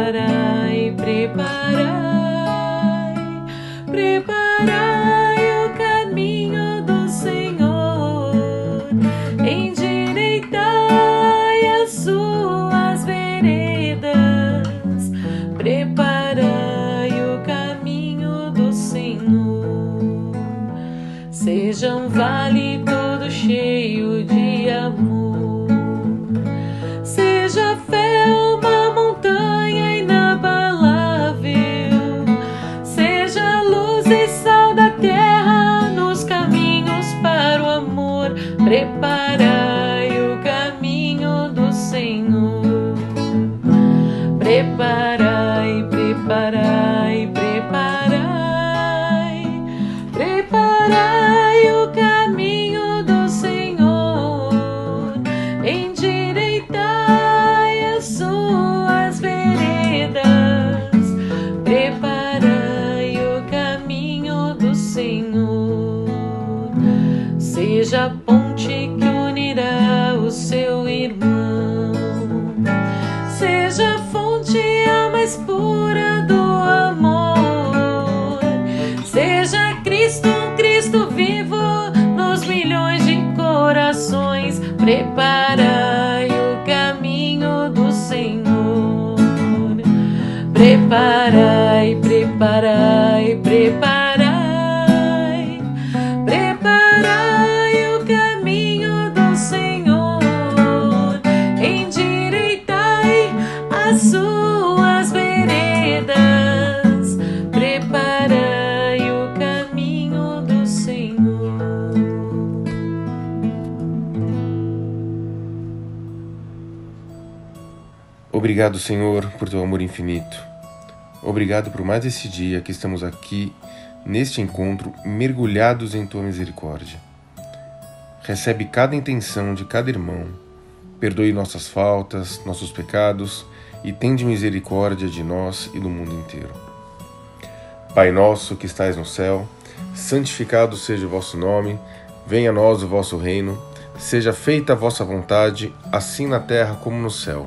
Preparai, preparai, Preparai o caminho do Senhor. Preparai, Obrigado, Senhor, por teu amor infinito. Obrigado por mais esse dia que estamos aqui, neste encontro, mergulhados em tua misericórdia. Recebe cada intenção de cada irmão, perdoe nossas faltas, nossos pecados e tende misericórdia de nós e do mundo inteiro. Pai nosso que estais no céu, santificado seja o vosso nome, venha a nós o vosso reino, seja feita a vossa vontade, assim na terra como no céu.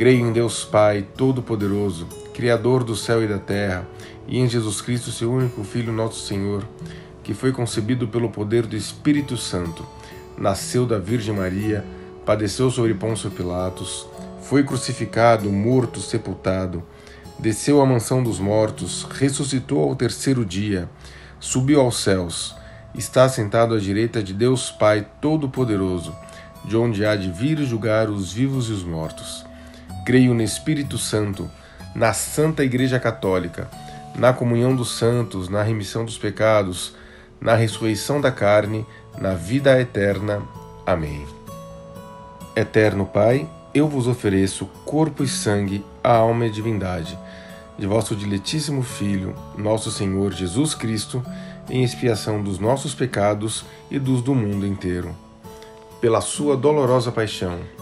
Creio em Deus Pai Todo-Poderoso, Criador do céu e da terra, e em Jesus Cristo, seu único Filho, nosso Senhor, que foi concebido pelo poder do Espírito Santo, nasceu da Virgem Maria, padeceu sobre Pôncio Pilatos, foi crucificado, morto, sepultado, desceu à mansão dos mortos, ressuscitou ao terceiro dia, subiu aos céus, está sentado à direita de Deus Pai Todo-Poderoso, de onde há de vir julgar os vivos e os mortos. Creio no Espírito Santo, na Santa Igreja Católica, na comunhão dos santos, na remissão dos pecados, na ressurreição da carne, na vida eterna. Amém. Eterno Pai, eu vos ofereço corpo e sangue, a alma e divindade de vosso diletíssimo Filho, nosso Senhor Jesus Cristo, em expiação dos nossos pecados e dos do mundo inteiro. Pela sua dolorosa paixão,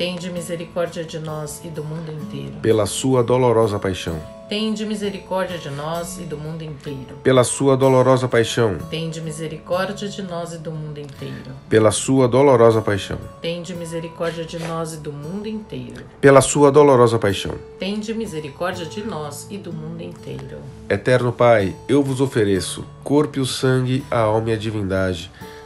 Tende misericórdia de nós e do mundo inteiro. pela sua dolorosa paixão, Tende misericórdia de nós e do mundo inteiro. pela sua dolorosa paixão, Tende misericórdia de nós e do mundo inteiro. pela sua dolorosa paixão, Tende misericórdia de nós e do mundo inteiro. pela sua dolorosa paixão. Tende misericórdia de nós e do mundo inteiro. Eterno Pai, eu vos ofereço corpo e o sangue, a alma e a divindade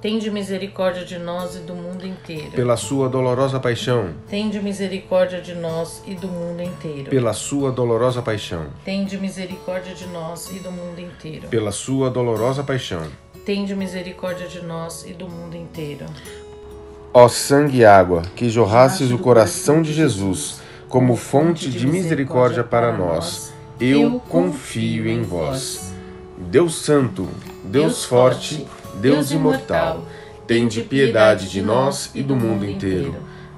Tende misericórdia de nós e do mundo inteiro. pela sua dolorosa paixão, Tende misericórdia de nós e do mundo inteiro. pela sua dolorosa paixão, Tende misericórdia de nós e do mundo inteiro. pela sua dolorosa paixão. Tende misericórdia de nós e do mundo inteiro. Ó sangue e água, que jorrastes o coração de Jesus, como fonte de misericórdia para nós, eu confio em vós. Deus Santo, Deus forte, Deus imortal, tende piedade de nós e do mundo inteiro.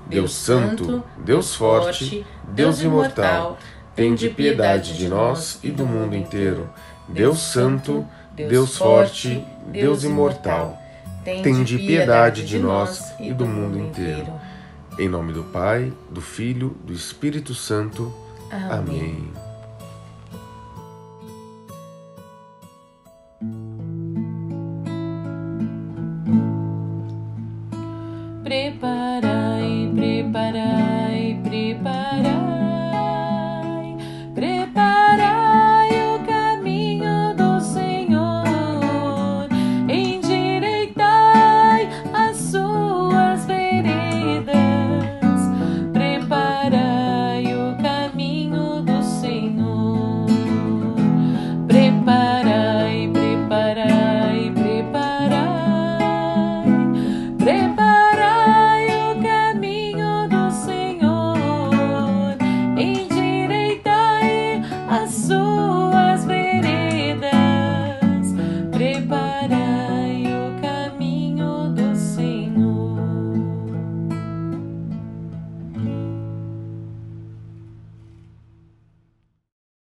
Deus Santo, Deus forte, Deus imortal, tende piedade de nós e do mundo inteiro. Deus Santo, Deus forte, Deus imortal, tende piedade de nós e do mundo inteiro. Em nome do Pai, do Filho, do Espírito Santo. Amém.